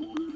Ooh.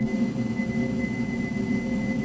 Thank you.